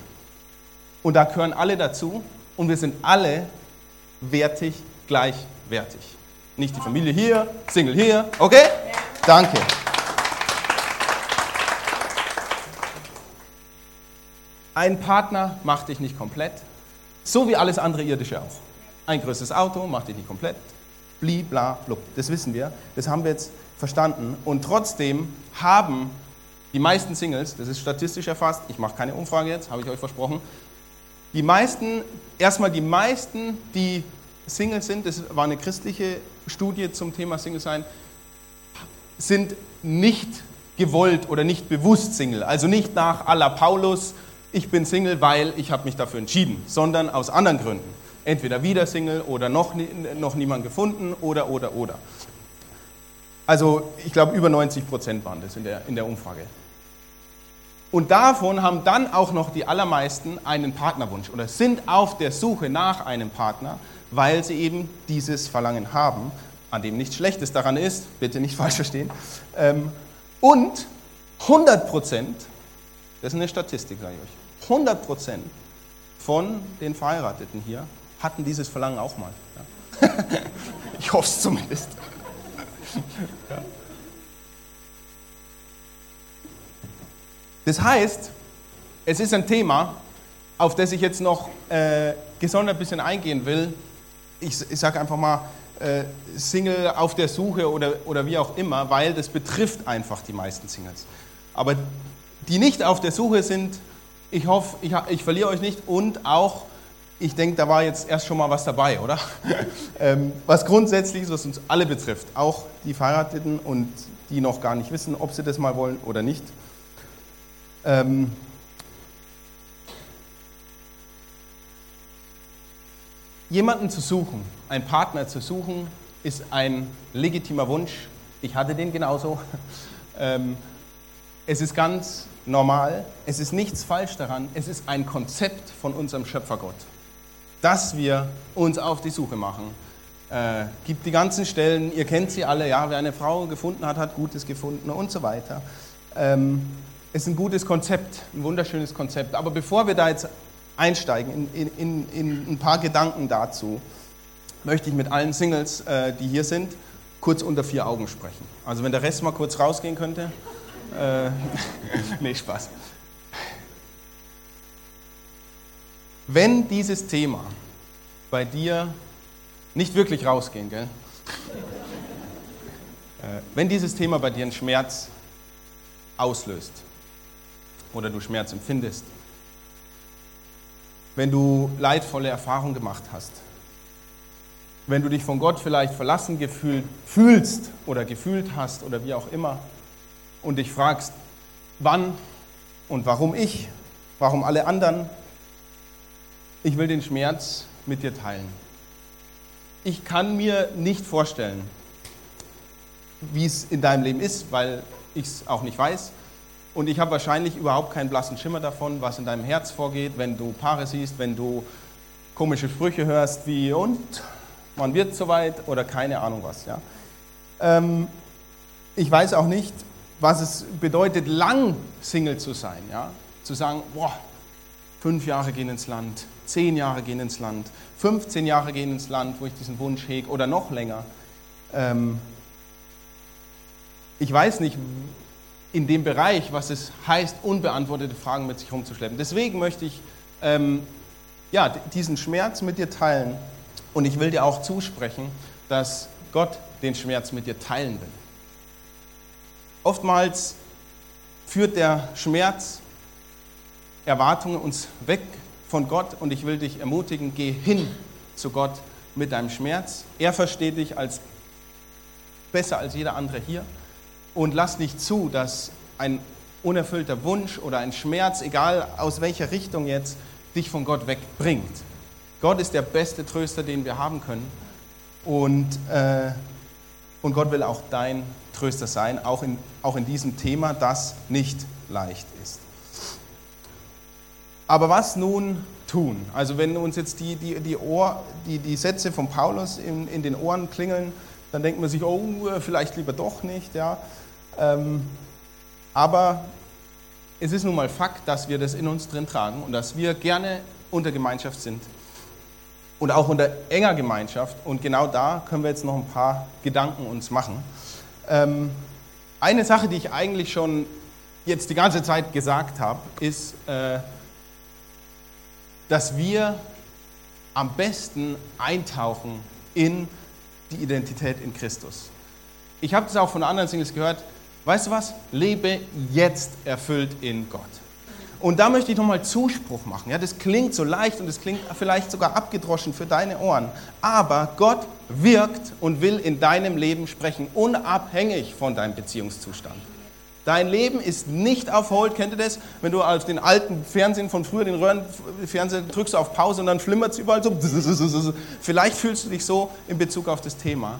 Und da gehören alle dazu und wir sind alle wertig, gleichwertig. Nicht die Familie hier, Single hier, okay? Danke. Ein Partner macht dich nicht komplett, so wie alles andere irdische auch. Ein größeres Auto macht dich nicht komplett. Bli, bla, blub. Das wissen wir, das haben wir jetzt verstanden. Und trotzdem haben die meisten Singles, das ist statistisch erfasst, ich mache keine Umfrage jetzt, habe ich euch versprochen, die meisten, erstmal die meisten, die Single sind, das war eine christliche Studie zum Thema Single sein, sind nicht gewollt oder nicht bewusst Single. Also nicht nach aller Paulus, ich bin Single, weil ich habe mich dafür entschieden, sondern aus anderen Gründen. Entweder wieder Single oder noch, noch niemand gefunden oder, oder, oder. Also ich glaube, über 90 Prozent waren das in der, in der Umfrage. Und davon haben dann auch noch die allermeisten einen Partnerwunsch oder sind auf der Suche nach einem Partner, weil sie eben dieses Verlangen haben, an dem nichts Schlechtes daran ist, bitte nicht falsch verstehen. Ähm, und 100 Prozent, das ist eine Statistik, sage ich euch, 100 Prozent von den Verheirateten hier hatten dieses Verlangen auch mal. ich hoffe es zumindest. ja. Das heißt, es ist ein Thema, auf das ich jetzt noch äh, gesondert ein bisschen eingehen will. Ich, ich sage einfach mal äh, Single auf der Suche oder, oder wie auch immer, weil das betrifft einfach die meisten Singles. Aber die nicht auf der Suche sind, ich hoffe, ich, ich verliere euch nicht und auch, ich denke, da war jetzt erst schon mal was dabei, oder? ähm, was grundsätzlich ist, was uns alle betrifft, auch die Verheirateten und die noch gar nicht wissen, ob sie das mal wollen oder nicht. Ähm, jemanden zu suchen, einen Partner zu suchen, ist ein legitimer Wunsch. Ich hatte den genauso. Ähm, es ist ganz normal, es ist nichts falsch daran, es ist ein Konzept von unserem Schöpfergott, dass wir uns auf die Suche machen. Äh, gibt die ganzen Stellen, ihr kennt sie alle, ja, wer eine Frau gefunden hat, hat Gutes gefunden und so weiter. Ähm, ist ein gutes Konzept, ein wunderschönes Konzept. Aber bevor wir da jetzt einsteigen in, in, in ein paar Gedanken dazu, möchte ich mit allen Singles, äh, die hier sind, kurz unter vier Augen sprechen. Also wenn der Rest mal kurz rausgehen könnte. Äh, nee, Spaß. Wenn dieses Thema bei dir nicht wirklich rausgehen, gell? Äh, wenn dieses Thema bei dir einen Schmerz auslöst, oder du Schmerz empfindest. Wenn du leidvolle Erfahrungen gemacht hast. Wenn du dich von Gott vielleicht verlassen gefühlt, fühlst oder gefühlt hast oder wie auch immer und dich fragst, wann und warum ich, warum alle anderen, ich will den Schmerz mit dir teilen. ich kann mir nicht vorstellen, wie es in deinem Leben ist, weil ich es auch nicht weiß. Und ich habe wahrscheinlich überhaupt keinen blassen Schimmer davon, was in deinem Herz vorgeht, wenn du Paare siehst, wenn du komische Sprüche hörst wie und man wird soweit oder keine Ahnung was. Ja. Ähm, ich weiß auch nicht, was es bedeutet, lang Single zu sein. Ja. Zu sagen, boah, fünf Jahre gehen ins Land, zehn Jahre gehen ins Land, 15 Jahre gehen ins Land, wo ich diesen Wunsch hege oder noch länger. Ähm, ich weiß nicht in dem Bereich, was es heißt, unbeantwortete Fragen mit sich herumzuschleppen. Deswegen möchte ich ähm, ja, diesen Schmerz mit dir teilen und ich will dir auch zusprechen, dass Gott den Schmerz mit dir teilen will. Oftmals führt der Schmerz Erwartungen uns weg von Gott und ich will dich ermutigen, geh hin zu Gott mit deinem Schmerz. Er versteht dich als besser als jeder andere hier und lass nicht zu, dass ein unerfüllter Wunsch oder ein Schmerz, egal aus welcher Richtung jetzt, dich von Gott wegbringt. Gott ist der beste Tröster, den wir haben können und, äh, und Gott will auch dein Tröster sein, auch in, auch in diesem Thema, das nicht leicht ist. Aber was nun tun? Also wenn uns jetzt die, die, die, Ohr, die, die Sätze von Paulus in, in den Ohren klingeln, dann denkt man sich, oh, vielleicht lieber doch nicht. Ja. Ähm, aber es ist nun mal Fakt, dass wir das in uns drin tragen und dass wir gerne unter Gemeinschaft sind und auch unter enger Gemeinschaft. Und genau da können wir jetzt noch ein paar Gedanken uns machen. Ähm, eine Sache, die ich eigentlich schon jetzt die ganze Zeit gesagt habe, ist, äh, dass wir am besten eintauchen in die Identität in Christus. Ich habe das auch von anderen Singles gehört. Weißt du was? Lebe jetzt erfüllt in Gott. Und da möchte ich nochmal Zuspruch machen. Ja, das klingt so leicht und das klingt vielleicht sogar abgedroschen für deine Ohren. Aber Gott wirkt und will in deinem Leben sprechen, unabhängig von deinem Beziehungszustand. Dein Leben ist nicht auf Hold. Kennt ihr das? Wenn du auf den alten Fernsehen von früher, den Röhrenfernseher, drückst auf Pause und dann flimmert es überall so. Vielleicht fühlst du dich so in Bezug auf das Thema.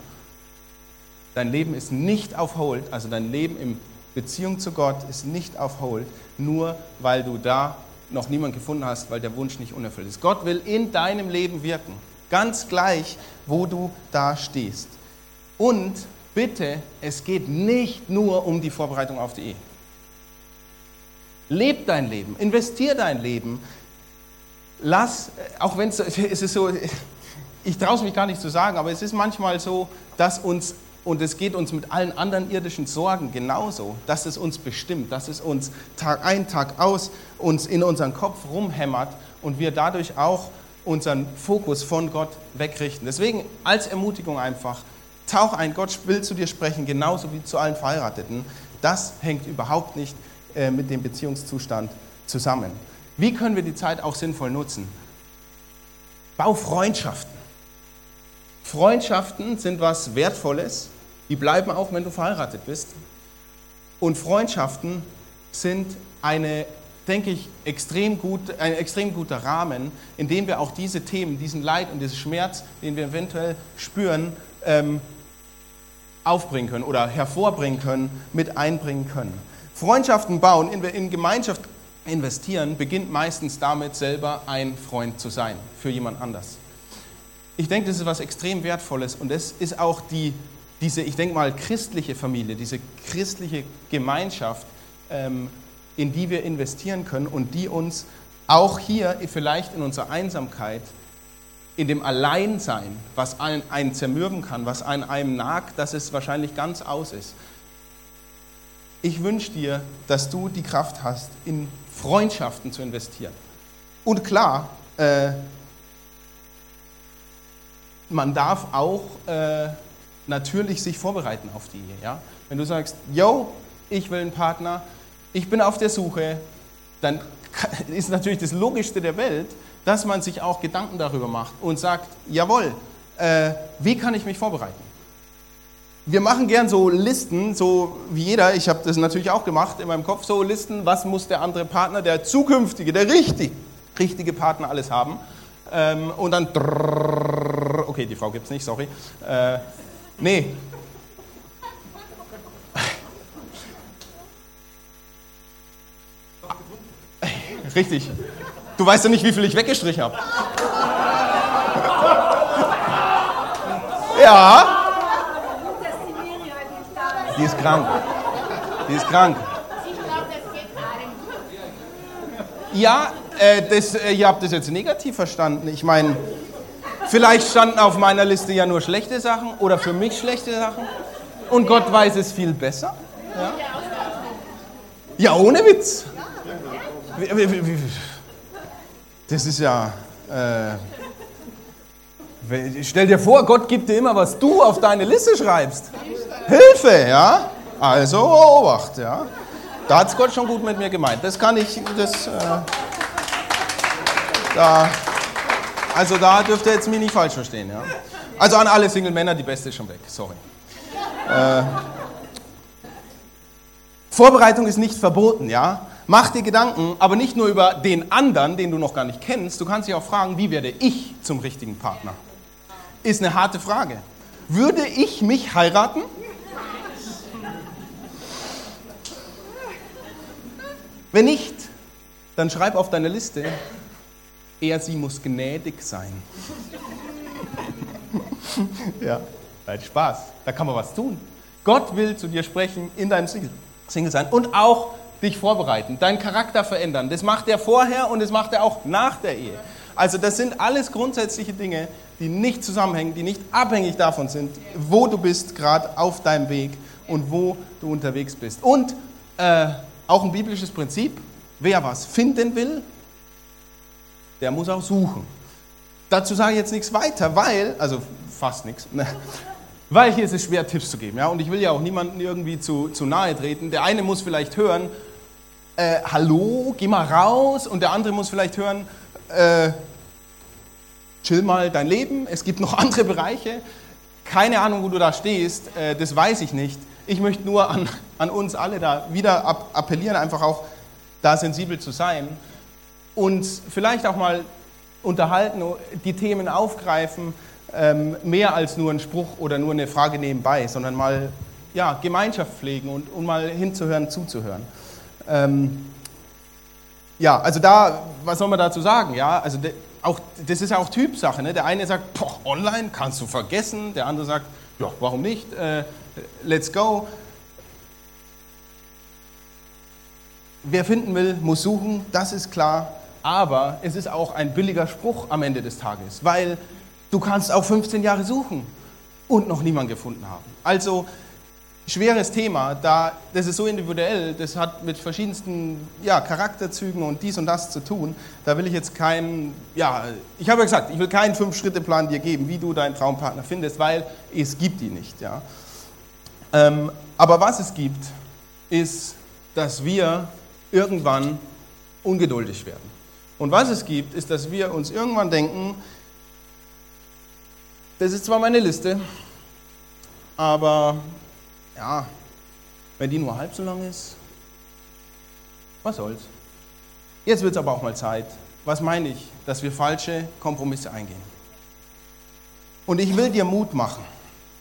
Dein Leben ist nicht auf Hold, also dein Leben in Beziehung zu Gott ist nicht auf Hold, nur weil du da noch niemand gefunden hast, weil der Wunsch nicht unerfüllt ist. Gott will in deinem Leben wirken, ganz gleich, wo du da stehst. Und bitte, es geht nicht nur um die Vorbereitung auf die Ehe. Leb dein Leben, investier dein Leben. Lass, auch wenn es, es ist so, ich traue es mich gar nicht zu sagen, aber es ist manchmal so, dass uns, und es geht uns mit allen anderen irdischen Sorgen genauso, dass es uns bestimmt, dass es uns Tag ein, Tag aus uns in unseren Kopf rumhämmert und wir dadurch auch unseren Fokus von Gott wegrichten. Deswegen als Ermutigung einfach, tauch ein, Gott will zu dir sprechen, genauso wie zu allen Verheirateten. Das hängt überhaupt nicht äh, mit dem Beziehungszustand zusammen. Wie können wir die Zeit auch sinnvoll nutzen? Bau Freundschaften. Freundschaften sind was Wertvolles. Die bleiben auch, wenn du verheiratet bist. Und Freundschaften sind eine, denke ich, extrem gut, ein extrem guter Rahmen, in dem wir auch diese Themen, diesen Leid und diesen Schmerz, den wir eventuell spüren, ähm, aufbringen können oder hervorbringen können, mit einbringen können. Freundschaften bauen, in, Gemeinschaft investieren, beginnt meistens damit, selber ein Freund zu sein für jemand anders. Ich denke, das ist was extrem Wertvolles und es ist auch die, diese, ich denke mal, christliche Familie, diese christliche Gemeinschaft, ähm, in die wir investieren können und die uns auch hier vielleicht in unserer Einsamkeit in dem Alleinsein, was einen, einen zermürben kann, was an einem nagt, dass es wahrscheinlich ganz aus ist. Ich wünsche dir, dass du die Kraft hast, in Freundschaften zu investieren. Und klar, äh, man darf auch äh, natürlich sich vorbereiten auf die. Ja? Wenn du sagst, yo, ich will einen Partner, ich bin auf der Suche, dann ist natürlich das Logischste der Welt, dass man sich auch Gedanken darüber macht und sagt, jawohl, äh, wie kann ich mich vorbereiten? Wir machen gern so Listen, so wie jeder, ich habe das natürlich auch gemacht in meinem Kopf, so Listen, was muss der andere Partner, der zukünftige, der richtig, richtige Partner alles haben. Ähm, und dann, okay, die Frau gibt es nicht, sorry. Äh, nee. Richtig. Du weißt ja nicht, wie viel ich weggestrichen habe. Ja. Die ist krank. Die ist krank. Ja, äh, das, äh, ihr habt das jetzt negativ verstanden. Ich meine, vielleicht standen auf meiner Liste ja nur schlechte Sachen oder für mich schlechte Sachen. Und Gott weiß es viel besser. Ja, ja ohne Witz. Das ist ja. Äh, stell dir vor, Gott gibt dir immer, was du auf deine Liste schreibst. Hilfe, ja? Also Obacht, ja? Da hat es Gott schon gut mit mir gemeint. Das kann ich, das. Äh, da, also da dürft ihr jetzt mich nicht falsch verstehen, ja? Also an alle Single-Männer, die Beste ist schon weg, sorry. Äh, Vorbereitung ist nicht verboten, ja? Mach dir Gedanken, aber nicht nur über den anderen, den du noch gar nicht kennst. Du kannst dich auch fragen, wie werde ich zum richtigen Partner? Ist eine harte Frage. Würde ich mich heiraten? Wenn nicht, dann schreib auf deine Liste, er, sie muss gnädig sein. ja, halt Spaß. Da kann man was tun. Gott will zu dir sprechen in deinem Single sein und auch dich vorbereiten, deinen Charakter verändern. Das macht er vorher und das macht er auch nach der Ehe. Also das sind alles grundsätzliche Dinge, die nicht zusammenhängen, die nicht abhängig davon sind, wo du bist gerade auf deinem Weg und wo du unterwegs bist. Und äh, auch ein biblisches Prinzip, wer was finden will, der muss auch suchen. Dazu sage ich jetzt nichts weiter, weil, also fast nichts, ne, weil hier ist es schwer, Tipps zu geben. Ja? Und ich will ja auch niemandem irgendwie zu, zu nahe treten. Der eine muss vielleicht hören, äh, hallo, geh mal raus. Und der andere muss vielleicht hören, äh, chill mal dein Leben. Es gibt noch andere Bereiche. Keine Ahnung, wo du da stehst, äh, das weiß ich nicht. Ich möchte nur an, an uns alle da wieder appellieren, einfach auch da sensibel zu sein und vielleicht auch mal unterhalten, die Themen aufgreifen, ähm, mehr als nur ein Spruch oder nur eine Frage nebenbei, sondern mal ja, Gemeinschaft pflegen und, und mal hinzuhören, zuzuhören. Ähm, ja, also da, was soll man dazu sagen? Ja, also de, auch, das ist ja auch Typsache. Ne? Der eine sagt, boah, online kannst du vergessen. Der andere sagt, ja, warum nicht? Äh, let's go. Wer finden will, muss suchen, das ist klar. Aber es ist auch ein billiger Spruch am Ende des Tages, weil du kannst auch 15 Jahre suchen und noch niemanden gefunden haben. Also schweres Thema, da, das ist so individuell, das hat mit verschiedensten ja, Charakterzügen und dies und das zu tun. Da will ich jetzt keinen, ja, ich habe ja gesagt, ich will keinen Fünf-Schritte-Plan dir geben, wie du deinen Traumpartner findest, weil es gibt ihn nicht. Ja. Ähm, aber was es gibt, ist, dass wir irgendwann ungeduldig werden. Und was es gibt, ist, dass wir uns irgendwann denken, das ist zwar meine Liste, aber ja, wenn die nur halb so lang ist, was soll's. Jetzt wird es aber auch mal Zeit. Was meine ich? Dass wir falsche Kompromisse eingehen. Und ich will dir Mut machen,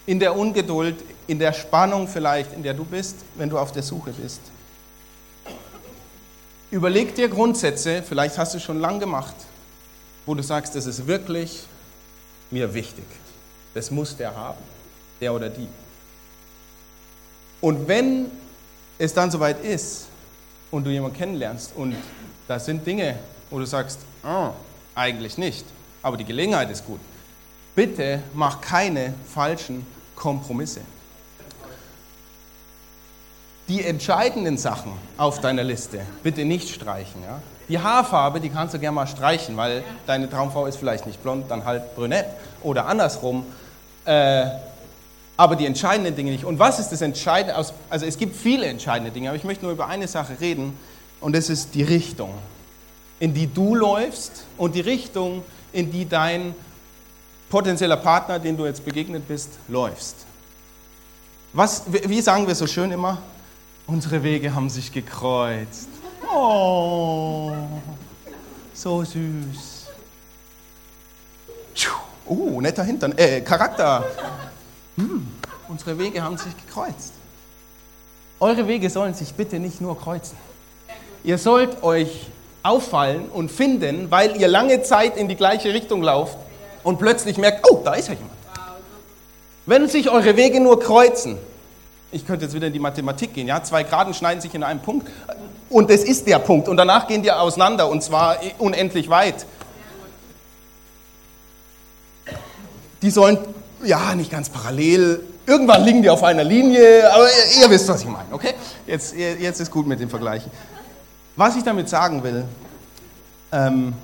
in der Ungeduld, in der Spannung vielleicht, in der du bist, wenn du auf der Suche bist. Überleg dir Grundsätze, vielleicht hast du es schon lang gemacht, wo du sagst, das ist wirklich mir wichtig. Das muss der haben, der oder die. Und wenn es dann soweit ist und du jemanden kennenlernst und da sind Dinge, wo du sagst, oh, eigentlich nicht, aber die Gelegenheit ist gut, bitte mach keine falschen Kompromisse. Die entscheidenden Sachen auf deiner Liste bitte nicht streichen. Ja? Die Haarfarbe, die kannst du gerne mal streichen, weil deine Traumfrau ist vielleicht nicht blond, dann halt brünett oder andersrum. Äh, aber die entscheidenden Dinge nicht. Und was ist das Entscheidende? Also es gibt viele entscheidende Dinge, aber ich möchte nur über eine Sache reden und das ist die Richtung, in die du läufst und die Richtung, in die dein potenzieller Partner, den du jetzt begegnet bist, läufst. Was, wie sagen wir so schön immer? Unsere Wege haben sich gekreuzt. Oh, so süß. Oh, netter Hintern. Äh, Charakter. Hm, unsere Wege haben sich gekreuzt. Eure Wege sollen sich bitte nicht nur kreuzen. Ihr sollt euch auffallen und finden, weil ihr lange Zeit in die gleiche Richtung lauft und plötzlich merkt, oh, da ist ja jemand. Wenn sich eure Wege nur kreuzen, ich könnte jetzt wieder in die Mathematik gehen, ja, zwei Graden schneiden sich in einem Punkt und es ist der Punkt und danach gehen die auseinander und zwar unendlich weit. Die sollen, ja, nicht ganz parallel, Irgendwann liegen die auf einer Linie, aber ihr, ihr wisst, was ich meine, okay? Jetzt, jetzt ist gut mit dem Vergleichen. Was ich damit sagen will, ähm,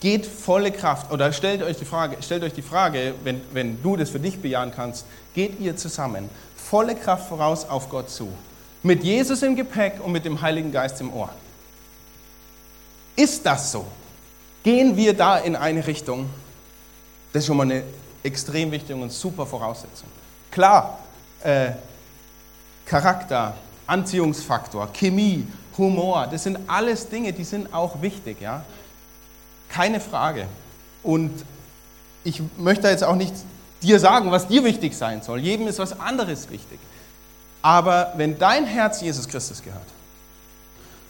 geht volle Kraft, oder stellt euch die Frage, stellt euch die Frage wenn, wenn du das für dich bejahen kannst, geht ihr zusammen volle Kraft voraus auf Gott zu? Mit Jesus im Gepäck und mit dem Heiligen Geist im Ohr. Ist das so? Gehen wir da in eine Richtung? Das ist schon mal eine extrem wichtig und super Voraussetzung. Klar, äh, Charakter, Anziehungsfaktor, Chemie, Humor, das sind alles Dinge, die sind auch wichtig, ja. Keine Frage. Und ich möchte jetzt auch nicht dir sagen, was dir wichtig sein soll. Jedem ist was anderes wichtig. Aber wenn dein Herz Jesus Christus gehört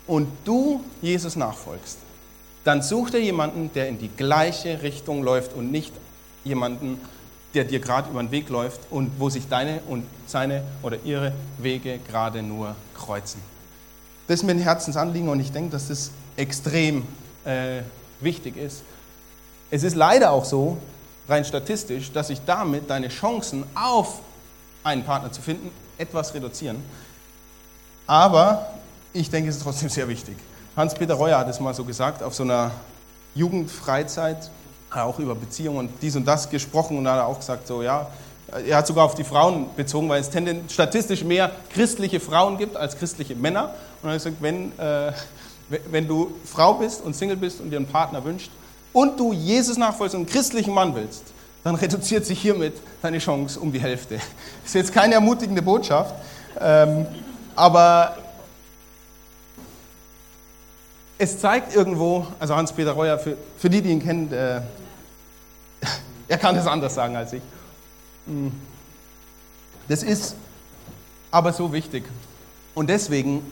und du Jesus nachfolgst, dann such dir jemanden, der in die gleiche Richtung läuft und nicht jemanden, der dir gerade über den Weg läuft und wo sich deine und seine oder ihre Wege gerade nur kreuzen. Das ist mir ein Herzensanliegen und ich denke, dass das extrem äh, wichtig ist. Es ist leider auch so, rein statistisch, dass sich damit deine Chancen auf einen Partner zu finden etwas reduzieren. Aber ich denke, es ist trotzdem sehr wichtig. Hans-Peter Reuer hat es mal so gesagt auf so einer Jugendfreizeit, auch über Beziehungen und dies und das gesprochen und hat auch gesagt, so ja, er hat sogar auf die Frauen bezogen, weil es statistisch mehr christliche Frauen gibt als christliche Männer. Und er hat gesagt, wenn, äh, wenn du Frau bist und Single bist und dir einen Partner wünscht und du Jesus nachfolgst und einen christlichen Mann willst, dann reduziert sich hiermit deine Chance um die Hälfte. Das ist jetzt keine ermutigende Botschaft, ähm, aber es zeigt irgendwo, also Hans-Peter Reuer, für, für die, die ihn kennen, äh, er kann es anders sagen als ich. Hm. Das ist aber so wichtig. Und deswegen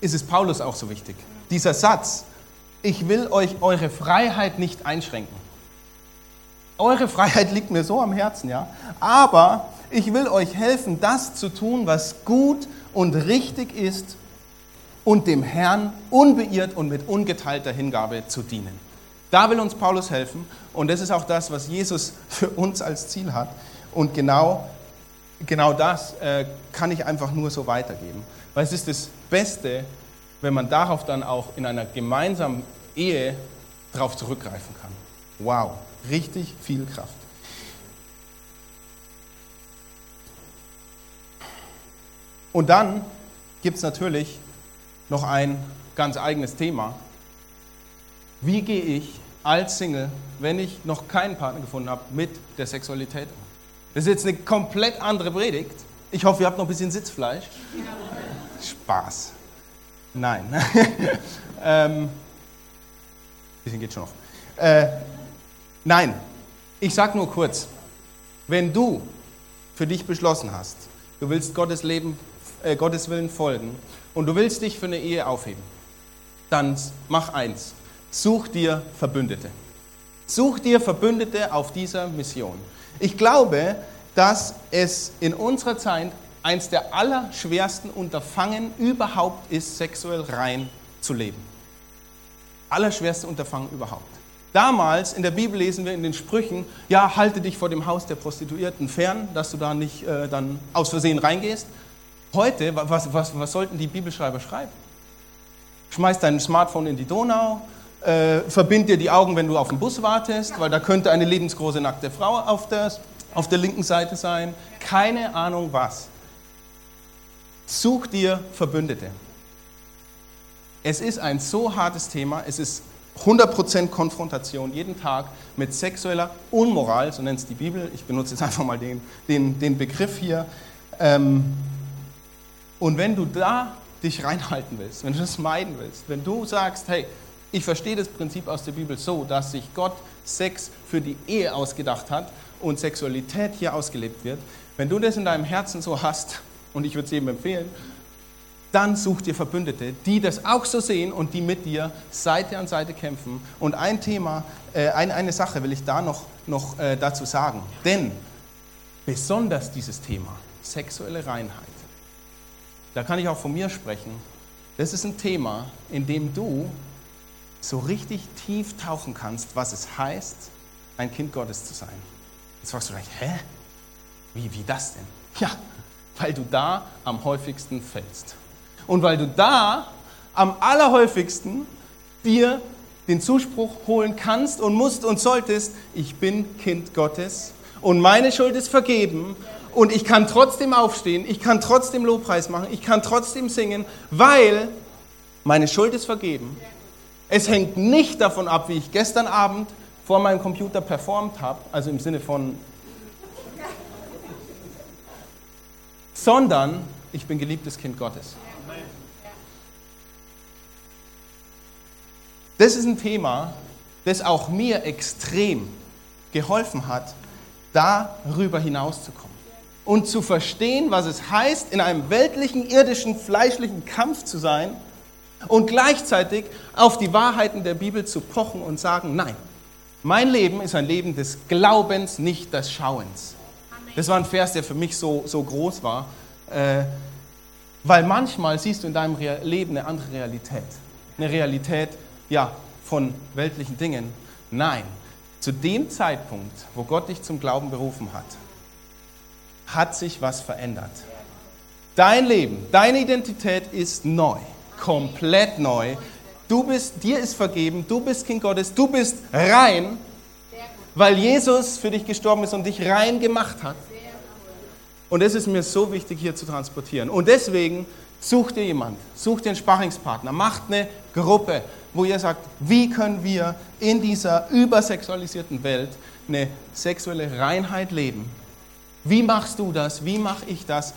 ist es Paulus auch so wichtig. Dieser Satz, ich will euch eure Freiheit nicht einschränken. Eure Freiheit liegt mir so am Herzen, ja. Aber ich will euch helfen, das zu tun, was gut und richtig ist und dem Herrn unbeirrt und mit ungeteilter Hingabe zu dienen. Da will uns Paulus helfen und das ist auch das, was Jesus für uns als Ziel hat. Und genau, genau das äh, kann ich einfach nur so weitergeben. Weil es ist das Beste, wenn man darauf dann auch in einer gemeinsamen Ehe darauf zurückgreifen kann. Wow, richtig viel Kraft. Und dann gibt es natürlich noch ein ganz eigenes Thema. Wie gehe ich als Single, wenn ich noch keinen Partner gefunden habe, mit der Sexualität um. Das ist jetzt eine komplett andere Predigt. Ich hoffe, ihr habt noch ein bisschen Sitzfleisch. Spaß. Nein. ähm, bisschen geht schon noch. Äh, nein, ich sag nur kurz, wenn du für dich beschlossen hast, du willst Gottes Leben, äh, Gottes Willen folgen und du willst dich für eine Ehe aufheben, dann mach eins. Such dir Verbündete. Such dir Verbündete auf dieser Mission. Ich glaube, dass es in unserer Zeit eins der allerschwersten Unterfangen überhaupt ist, sexuell rein zu leben. Allerschwerste Unterfangen überhaupt. Damals in der Bibel lesen wir in den Sprüchen, ja, halte dich vor dem Haus der Prostituierten fern, dass du da nicht äh, dann aus Versehen reingehst. Heute, was, was, was sollten die Bibelschreiber schreiben? Schmeiß dein Smartphone in die Donau, äh, verbind dir die Augen, wenn du auf den Bus wartest, weil da könnte eine lebensgroße nackte Frau auf der, auf der linken Seite sein. Keine Ahnung was. Such dir Verbündete. Es ist ein so hartes Thema, es ist 100% Konfrontation jeden Tag mit sexueller Unmoral, so nennt es die Bibel. Ich benutze jetzt einfach mal den, den, den Begriff hier. Ähm, und wenn du da dich reinhalten willst, wenn du das meiden willst, wenn du sagst, hey, Ich verstehe das Prinzip aus der Bibel so, dass sich Gott Sex für die Ehe ausgedacht hat und Sexualität hier ausgelebt wird. Wenn du das in deinem Herzen so hast, und ich würde es jedem empfehlen, dann such dir Verbündete, die das auch so sehen und die mit dir Seite an Seite kämpfen. Und ein Thema, äh, eine, eine Sache will ich da noch, noch äh, dazu sagen. Denn besonders dieses Thema, sexuelle Reinheit, da kann ich auch von mir sprechen, das ist ein Thema, in dem du so richtig tief tauchen kannst, was es heißt, ein Kind Gottes zu sein. Jetzt fragst du vielleicht, hä? Wie, wie das denn? Ja, weil du da am häufigsten fällst. Und weil du da am allerhäufigsten dir den Zuspruch holen kannst und musst und solltest, ich bin Kind Gottes und meine Schuld ist vergeben und ich kann trotzdem aufstehen, ich kann trotzdem Lobpreis machen, ich kann trotzdem singen, weil meine Schuld ist vergeben. Es hängt nicht davon ab, wie ich gestern Abend vor meinem Computer performt habe, also im Sinne von, sondern ich bin geliebtes Kind Gottes. Das ist ein Thema, das auch mir extrem geholfen hat, darüber hinauszukommen und zu verstehen, was es heißt, in einem weltlichen, irdischen, fleischlichen Kampf zu sein und gleichzeitig auf die Wahrheiten der Bibel zu pochen und sagen, nein, mein Leben ist ein Leben des Glaubens, nicht des Schauens. Das war ein Vers, der für mich so, so groß war, äh, weil manchmal siehst du in deinem Leben eine andere Realität. Eine Realität, ja, von weltlichen Dingen. Nein, zu dem Zeitpunkt, wo Gott dich zum Glauben berufen hat, hat sich was verändert. Dein Leben, deine Identität ist neu, komplett neu. Du bist, dir ist vergeben, du bist Kind Gottes, du bist rein, weil Jesus für dich gestorben ist und dich rein gemacht hat. Und das ist mir so wichtig hier zu transportieren. Und deswegen such dir jemand, such dir einen Sparringspartner, macht eine Gruppe, wo ihr sagt, wie können wir in dieser übersexualisierten Welt eine sexuelle Reinheit leben? Wie machst du das? Wie mache ich das?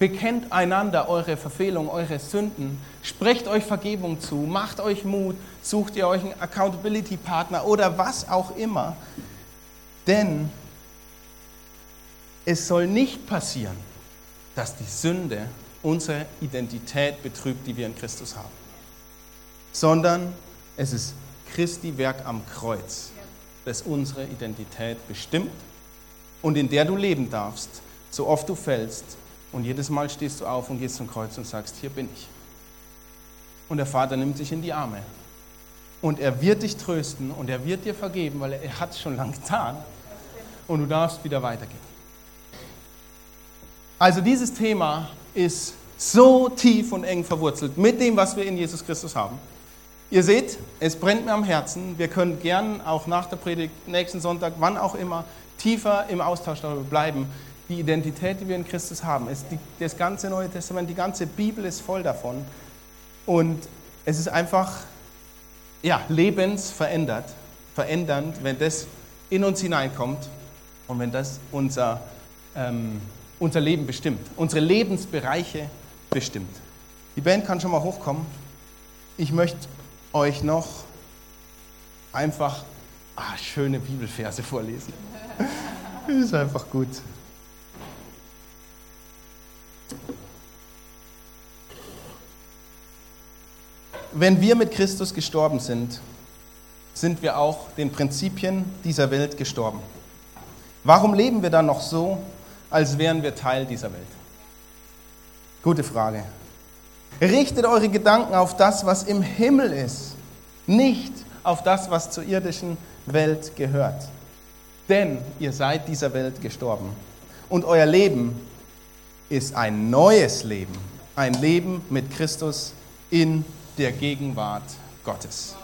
Bekennt einander eure Verfehlungen, eure Sünden, sprecht euch Vergebung zu, macht euch Mut, sucht ihr euch einen Accountability-Partner oder was auch immer. Denn es soll nicht passieren, dass die Sünde unsere Identität betrübt, die wir in Christus haben, sondern es ist Christi Werk am Kreuz, das unsere Identität bestimmt und in der du leben darfst, so oft du fällst und jedes Mal stehst du auf und gehst zum Kreuz und sagst, hier bin ich. Und der Vater nimmt dich in die Arme und er wird dich trösten und er wird dir vergeben, weil er hat es schon lange getan und du darfst wieder weitergehen. Also dieses Thema ist so tief und eng verwurzelt mit dem, was wir in Jesus Christus haben. Ihr seht, es brennt mir am Herzen. Wir können gern auch nach der Predigt, nächsten Sonntag, wann auch immer, tiefer im Austausch darüber bleiben. Die Identität, die wir in Christus haben, die, das ganze Neue Testament, die ganze Bibel ist voll davon. Und es ist einfach ja, lebensverändert, verändernd, wenn das in uns hineinkommt und wenn das unser, ähm, unser Leben bestimmt, unsere Lebensbereiche bestimmt. Die Band kann schon mal hochkommen. Ich möchte euch noch einfach ah, schöne Bibelverse vorlesen. Ist einfach gut. Wenn wir mit Christus gestorben sind, sind wir auch den Prinzipien dieser Welt gestorben. Warum leben wir dann noch so, als wären wir Teil dieser Welt? Gute Frage. Richtet eure Gedanken auf das, was im Himmel ist, nicht auf das, was zur irdischen Welt gehört. Denn ihr seid dieser Welt gestorben. Und euer Leben ist ein neues Leben, ein Leben mit Christus in der Gegenwart Gottes.